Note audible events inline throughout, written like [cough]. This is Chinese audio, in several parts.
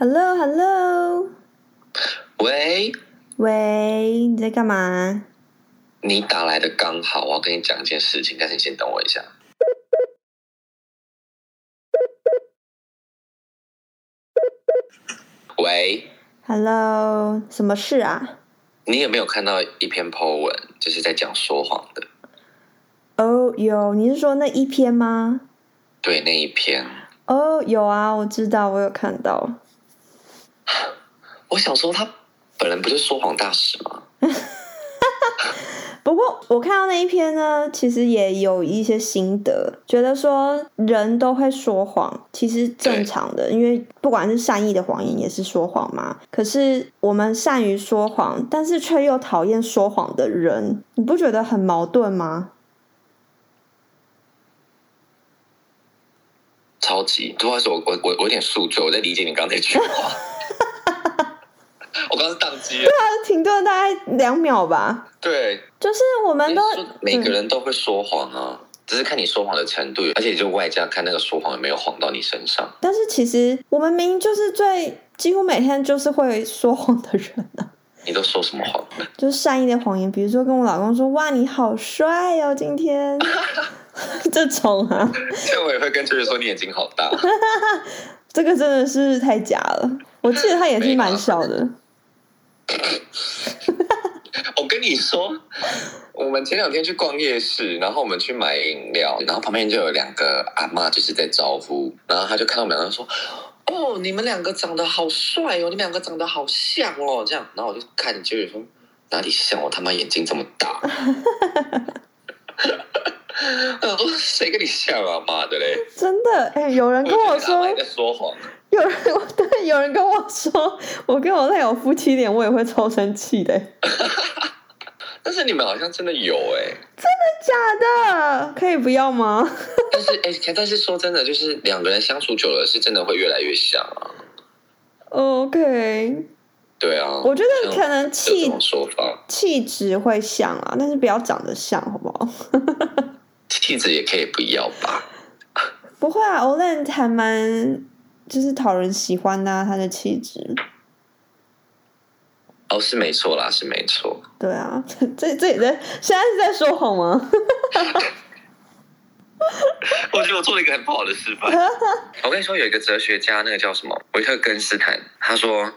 Hello，Hello，喂，喂，你在干嘛？你打来的刚好，我要跟你讲一件事情，但是你先等我一下。喂，Hello，什么事啊？你有没有看到一篇 po 文，就是在讲说谎的？哦，有，你是说那一篇吗？对，那一篇，哦，有啊，我知道，我有看到。我想说他本人不是说谎大使吗？[laughs] 不过我看到那一篇呢，其实也有一些心得，觉得说人都会说谎，其实正常的，因为不管是善意的谎言也是说谎嘛。可是我们善于说谎，但是却又讨厌说谎的人，你不觉得很矛盾吗？超级，不好意思，我我我我有点宿醉，我在理解你刚才那句话。[laughs] 我刚刚是宕机了。它停顿大概两秒吧，对，就是我们都每个人都会说谎啊，只是看你说谎的程度，而且就外加看那个说谎有没有谎到你身上。但是其实我们明明就是最几乎每天就是会说谎的人啊，你都说什么谎呢？就是善意的谎言，比如说跟我老公说“哇，你好帅哦，今天” [laughs] 这种啊，这我也会跟就是说你眼睛好大。[laughs] 这个真的是太假了。我记得他眼睛蛮小的，[laughs] 我跟你说，我们前两天去逛夜市，然后我们去买饮料，然后旁边就有两个阿妈就是在招呼，然后他就看到我们两个说：“哦，你们两个长得好帅哦，你们两个长得好像哦。”这样，然后我就看就是说哪里像我他妈眼睛这么大。[laughs] 我想说谁跟你像啊？妈的嘞！真的。哎、有人跟我说，说谎。有人对有人跟我说，我跟我那有夫妻脸，我也会超生气的。[laughs] 但是你们好像真的有哎、真的假的，可以不要吗？[laughs] 但是哎、但是说真的，就是两个人相处久了，是真的会越来越像啊。OK，对啊，我觉得可能有气说法，气质会像啊，但是不要长得像，好不好？[laughs] 气质也可以不要吧？不会啊，Olen 还蛮就是讨人喜欢呐、啊，他的气质。哦，是没错啦，是没错。对啊，[laughs] 这这也在现在是在说谎吗？[laughs] 我觉得我做了一个很不好的示范。[laughs] 我跟你说，有一个哲学家，那个叫什么维特根斯坦，他说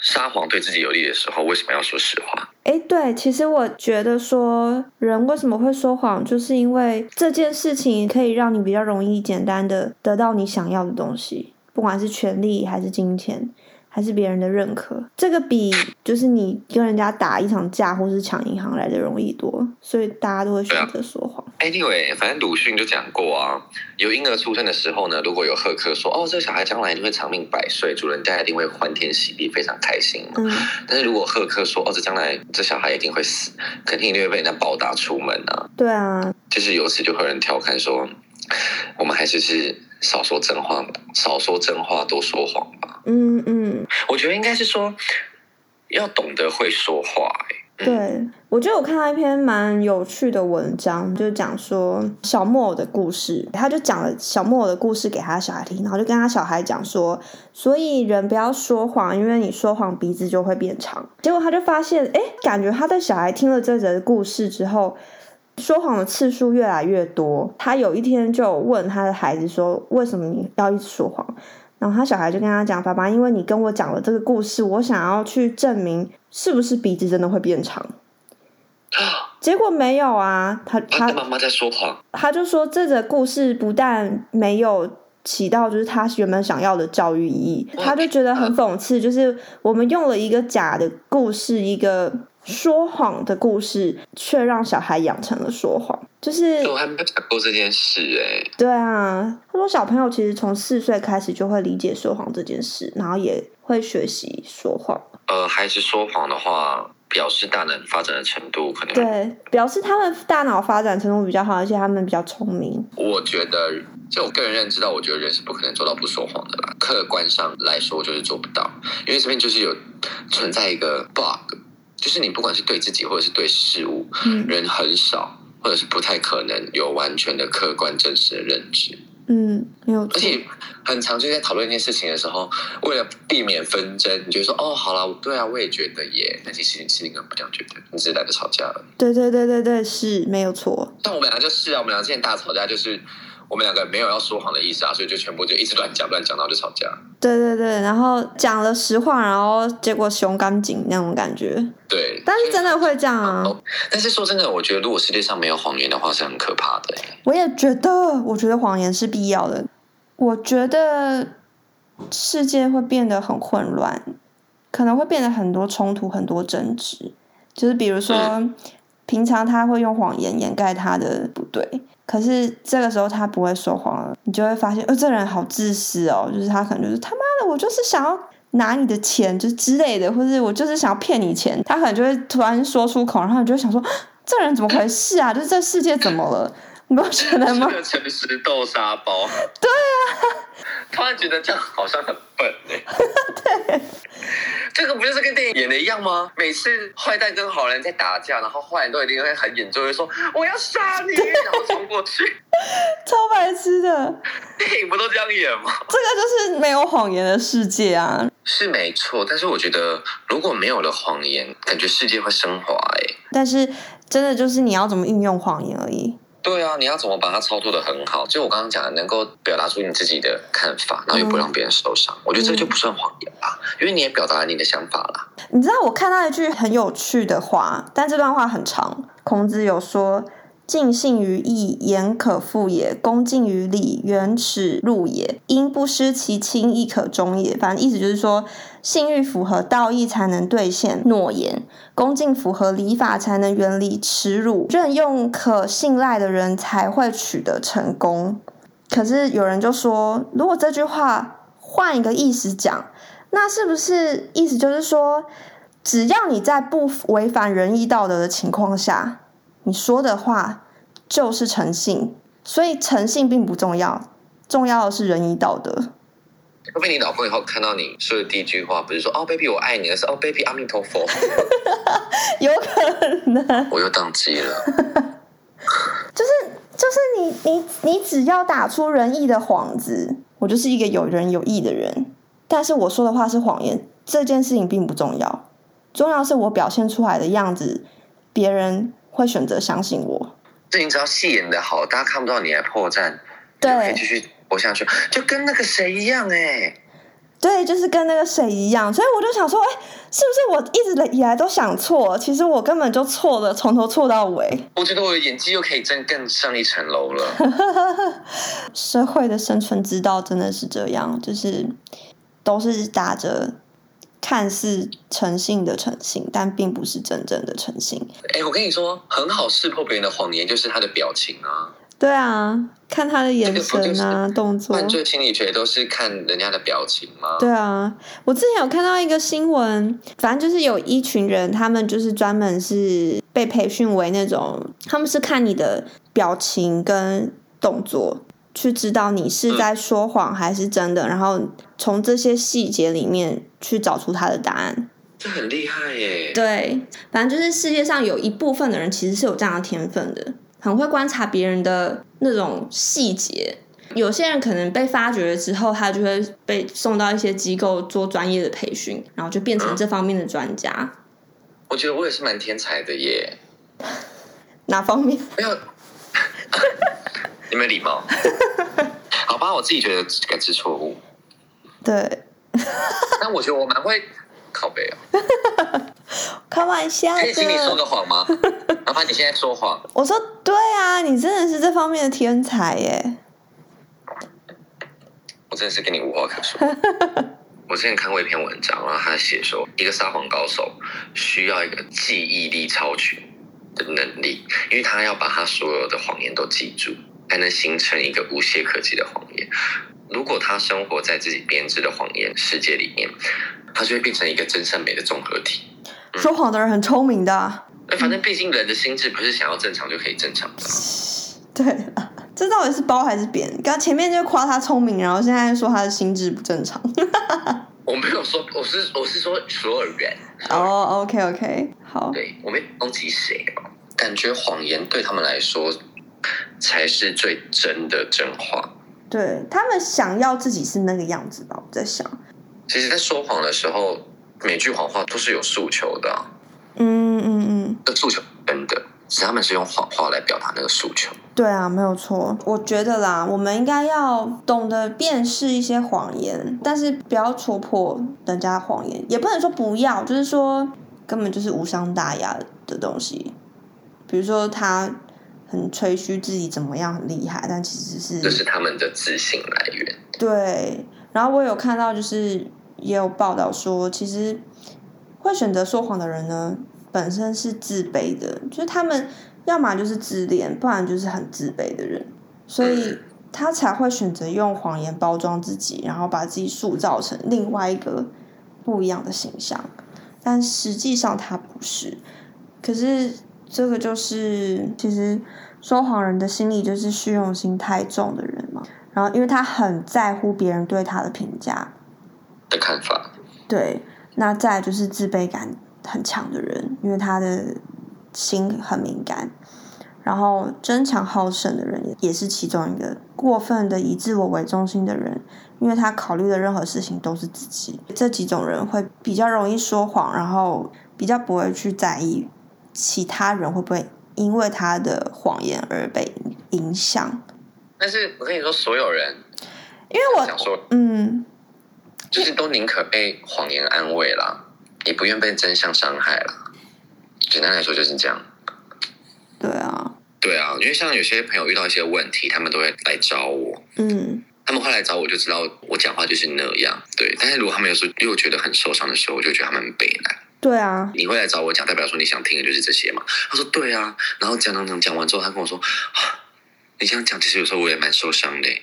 撒谎对自己有利的时候，为什么要说实话？哎，对，其实我觉得说人为什么会说谎，就是因为这件事情可以让你比较容易、简单的得到你想要的东西，不管是权力还是金钱。还是别人的认可，这个比就是你跟人家打一场架或是抢银行来的容易多，所以大家都会选择说谎。Anyway，反正鲁迅就讲过啊，有婴儿出生的时候呢，如果有贺客说哦，这个小孩将来一定会长命百岁，主人家一定会欢天喜地，非常开心嘛。嗯，但是如果贺客说哦，这将来这小孩一定会死，肯定一定会被人家暴打出门啊。对啊，就是由此就会有人调侃说，我们还是是少说真话，少说真话，多说谎吧。嗯嗯，我觉得应该是说，要懂得会说话、欸。对，我觉得我看到一篇蛮有趣的文章，就讲说小木偶的故事。他就讲了小木偶的故事给他小孩听，然后就跟他小孩讲说，所以人不要说谎，因为你说谎鼻子就会变长。结果他就发现，哎，感觉他的小孩听了这则故事之后，说谎的次数越来越多。他有一天就问他的孩子说，为什么你要一直说谎？然后他小孩就跟他讲：“爸爸，因为你跟我讲了这个故事，我想要去证明是不是鼻子真的会变长。”结果没有啊，他他妈妈在说谎，他就说这个故事不但没有起到就是他原本想要的教育意义，他就觉得很讽刺，就是我们用了一个假的故事，一个说谎的故事，却让小孩养成了说谎，就是我还没有讲过这件事哎、对啊，他说小朋友其实从四岁开始就会理解说谎这件事，然后也会学习说谎。呃，孩子说谎的话，表示大脑发展的程度可能。对，表示他们大脑发展程度比较好，而且他们比较聪明。我觉得，就我个人认知到，我觉得人是不可能做到不说谎的啦。客观上来说，就是做不到，因为这边就是有存在一个 bug，就是你不管是对自己或者是对事物，嗯人很少或者是不太可能有完全的客观真实的认知。嗯，没有。而且很常就在讨论一件事情的时候，为了避免纷争，你就说哦，好了，对啊，我也觉得耶。但其实你心里根本不这样觉得，你只是懒得吵架了。对对对对对，是没有错。但我们俩就是啊，我们俩之前大吵架，就是我们两个没有要说谎的意思啊，所以就全部就一直乱讲乱讲，然后就吵架。对对对，然后讲了实话，然后结果熊干紧那种感觉。对，但是真的会这样啊！哦但是说真的，我觉得如果世界上没有谎言的话，是很可怕的耶。我也觉得，我觉得谎言是必要的。我觉得世界会变得很混乱，可能会变得很多冲突、很多争执。就是比如说，平常他会用谎言掩盖他的不对，可是这个时候他不会说谎了，你就会发现，哦，这人好自私哦。就是他可能就是他妈的，我就是想要拿你的钱，就是之类的，或者我就是想要骗你钱，他可能就会突然说出口，然后你就会想说，这人怎么回事啊？[laughs] 就是这世界怎么了？你不觉得吗？诚 [laughs] 实豆沙包。对啊，突然觉得这样好像很笨哎。[laughs] 对，这个不就是跟电影演的一样吗？每次坏蛋跟好人在打架，然后坏人都一定会很演奏，会说我要杀你，然后冲过去。[laughs] 超白痴的，电影不都这样演吗？这个就是没有谎言的世界啊！是没错，但是我觉得如果没有了谎言，感觉世界会升华哎。但是真的就是你要怎么运用谎言而已。对啊，你要怎么把它操作的很好？就我刚刚讲的，能够表达出你自己的看法，然后又不让别人受伤，我觉得这就不算谎言吧，因为你也表达了你的想法啦。你知道我看到一句很有趣的话，但这段话很长。孔子有说：“尽信于义，言可复也；恭敬于礼，远耻辱也。因不失其亲，亦可忠也。”反正意思就是说，信誉符合道义才能兑现诺言，恭敬符合礼法才能远离耻辱，任用可信赖的人才会取得成功。可是有人就说，如果这句话换一个意思讲，那是不是意思就是说，只要你在不违反仁义道德的情况下，你说的话就是诚信，所以诚信并不重要，重要的是仁义道德。会不会你老公以后看到你说的第一句话不是说哦 baby 我爱你，而是哦 baby 阿弥陀佛，[laughs] 有可能我又宕机了。[laughs] 就是就是你你你只要打出仁义的幌子，我就是一个有仁有义的人。但是我说的话是谎言，这件事情并不重要，重要是我表现出来的样子，别人会选择相信我。这你只要戏演的好，大家看不到你的破绽，对就可以继续活下去，就跟那个谁一样哎、对，就是跟那个谁一样，所以我就想说，哎，是不是我一直以来都想错？其实我根本就错了，从头错到尾。我觉得我的演技又可以更更上一层楼了。[laughs] 社会的生存之道真的是这样，就是都是打着看似诚信的诚信，但并不是真正的诚信。哎、我跟你说，很好识破别人的谎言就是他的表情啊。对啊，看他的眼神啊，动作。犯罪心理学都是看人家的表情吗？对啊，我之前有看到一个新闻，反正就是有一群人，他们就是专门是被培训为那种，他们是看你的表情跟动作，去知道你是在说谎还是真的，然后从这些细节里面去找出他的答案。这很厉害耶。对，反正就是世界上有一部分的人其实是有这样的天分的，很会观察别人的那种细节。有些人可能被发掘了之后，他就会被送到一些机构做专业的培训，然后就变成这方面的专家。我觉得我也是蛮天才的耶。[laughs] 哪方面？没有，[laughs] 你没礼貌。[laughs] 好吧，我自己觉得感知错误，对，但我觉得我蛮会靠背哦。开玩笑可以请你说的。个谎吗？哪怕你现在说谎，我说对啊，你真的是这方面的天才耶。我真的是跟你无话可说。[laughs] 我之前看过一篇文章，然后他写说，一个撒谎高手需要一个记忆力超群的能力，因为他要把他所有的谎言都记住，才能形成一个无懈可击的谎言。如果他生活在自己编织的谎言世界里面，他就会变成一个真善美的综合体。说谎的人很聪明的反正毕竟人的心智不是想要正常就可以正常的啊、对啊，这到底是包还是扁？刚前面就夸他聪明，然后现在说他的心智不正常。[laughs] 我没有说，我是我是说所有人。哦、o k OK，好，对我没有攻击谁哦，感觉谎言对他们来说才是最真的真话。对他们想要自己是那个样子吧？我在想，其实，在说谎的时候，每句谎话都是有诉求的啊、嗯嗯嗯，这诉求真的，只是他们是用谎话来表达那个诉求。对啊，没有错。我觉得啦，我们应该要懂得辨识一些谎言，但是不要戳破人家谎言，也不能说不要，就是说根本就是无伤大雅的东西。比如说他很吹嘘自己怎么样很厉害，但其实是这是是他们的自信来源。对。然后我有看到，就是也有报道说，其实会选择说谎的人呢，本身是自卑的，就是他们要么就是自恋，不然就是很自卑的人，所以他才会选择用谎言包装自己，然后把自己塑造成另外一个不一样的形象，但实际上他不是。可是这个就是其实说谎人的心理就是虚荣心太重的人嘛，然后因为他很在乎别人对他的评价，的看法，对，那再就是自卑感很强的人，因为他的心很敏感，然后争强好胜的人也也是其中一个。过分的以自我为中心的人，因为他考虑的任何事情都是自己。这几种人会比较容易说谎，然后比较不会去在意其他人会不会因为他的谎言而被影响。但是我跟你说，所有人因为我想说，嗯，就是都宁可被谎言安慰啦，也不愿被真相伤害啦。简单来说就是这样。对啊，对啊，因为像有些朋友遇到一些问题，他们都会来找我。嗯，他们会来找我，就知道我讲话就是那样。对，但是如果他们有时候又觉得很受伤的时候，我就觉得他们很悲哀。对啊，你会来找我讲，代表说你想听的就是这些嘛？他说对啊，然后讲讲讲讲完之后，他跟我说啊，你这样讲，其实有时候我也蛮受伤的欸。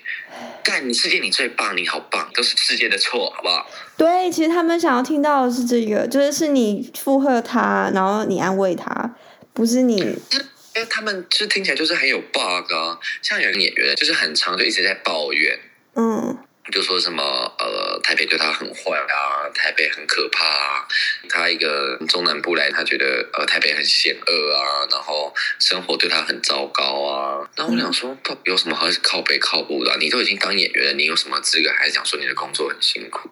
干，你世界你最棒，你好棒，都是世界的错，好不好？对，其实他们想要听到的是这个，就是是你附和他，然后你安慰他，不是你，因为他们就是听起来就是很有 bug 啊，像有个演员就是很长就一直在抱怨，嗯就说什么呃台北对他很坏啊，台北很可怕啊，他一个中南部来，他觉得呃台北很险恶啊，然后生活对他很糟糕啊。然后我想说，到底有什么好靠北靠不的啊、你都已经当演员了，你有什么资格还讲说你的工作很辛苦？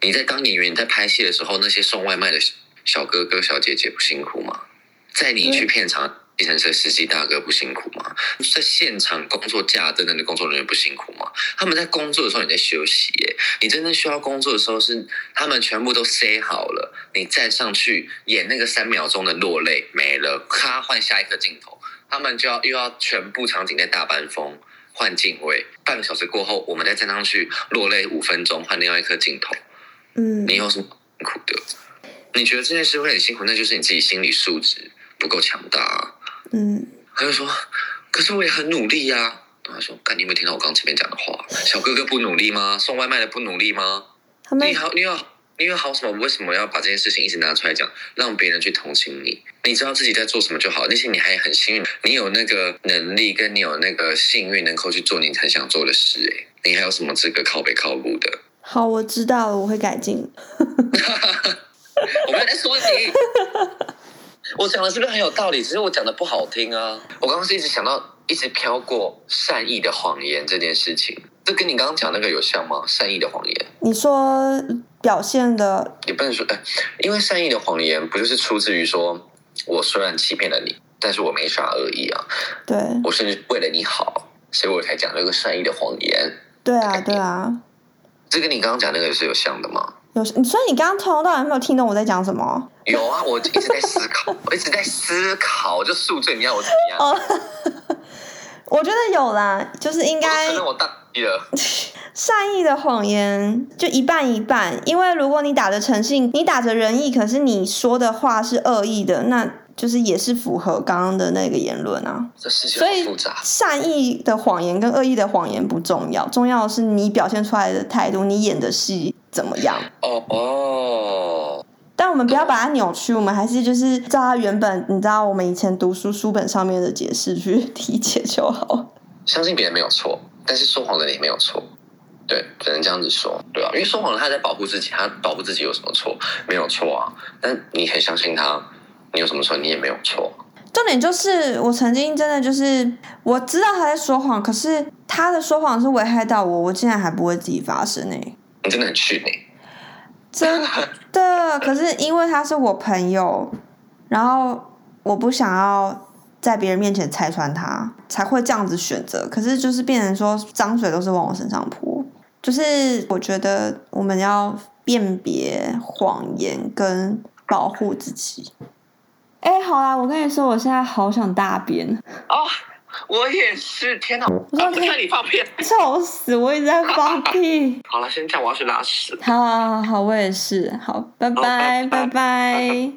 你在当演员，你在拍戏的时候，那些送外卖的小哥哥小姐姐不辛苦吗？在你去片场。计程车司机大哥不辛苦吗？在现场工作架等等的工作人员不辛苦吗？他们在工作的时候你在休息耶，你真正需要工作的时候是他们全部都塞好了，你再上去演那个三秒钟的落泪没了，咔换下一个镜头，他们就要又要全部场景在大班风换镜位，半个小时过后我们再站上去落泪五分钟换另外一颗镜头，嗯你有什么辛苦的？你觉得这件事会很辛苦，那就是你自己心理素质不够强大、啊。嗯，他就说：“可是我也很努力呀、啊。”他说：“干，你有没有听到我刚前面讲的话？小哥哥不努力吗？送外卖的不努力吗？他们你好，你有你有好什么？为什么要把这件事情一直拿出来讲，让别人去同情你？你知道自己在做什么就好，那些你还很幸运，你有那个能力，跟你有那个幸运，能够去做你很想做的事。哎，你还有什么资格靠北靠步的？好，我知道了，我会改进。[laughs] 我没有在说你。”我讲的是不是很有道理？只是我讲的不好听啊！我刚刚是一直想到，一直飘过善意的谎言这件事情，这跟你刚刚讲那个有像吗？善意的谎言你说表现的，也不能说，哎，因为善意的谎言不就是出自于说，我虽然欺骗了你，但是我没啥恶意啊，对我甚至为了你好，所以我才讲这个善意的谎言。对啊对啊，这跟你刚刚讲那个是有像的吗？有所以你刚刚从头到尾没有听懂我在讲什么？有啊，我一直在思考，我一直在思考，就宿醉，你要我怎么样？哦，[laughs] 我觉得有啦，就是应我该承认我大意了。善意的谎言就一半一半，因为如果你打着诚信，你打着仁义，可是你说的话是恶意的，那就是也是符合刚刚的那个言论啊。这事情所以复杂。善意的谎言跟恶意的谎言不重要，重要的是你表现出来的态度，你演的戏怎么样。哦哦，但我们不要把它扭曲，我们还是就是照它原本，你知道我们以前读书书本上面的解释去理解就好。相信别人没有错，但是说谎的人也没有错。对，只能这样子说，对啊，因为说谎人他在保护自己，他保护自己有什么错？没有错啊。但你很相信他，你有什么错？你也没有错。重点就是我曾经真的就是我知道他在说谎，可是他的说谎是危害到我，我竟然还不会自己发声呢、你真的很逊哎、真的，[laughs] 可是因为他是我朋友，然后我不想要在别人面前拆穿他，才会这样子选择。可是就是变成说脏水都是往我身上泼，就是我觉得我们要辨别谎言跟保护自己。哎、好啦，我跟你说，我现在好想大便，哦，我也是，天哪！说啊，不是你放屁。臭死！我一直在放屁。好了，先这样，我要去拉屎。好好好好，我也是。好，拜拜拜拜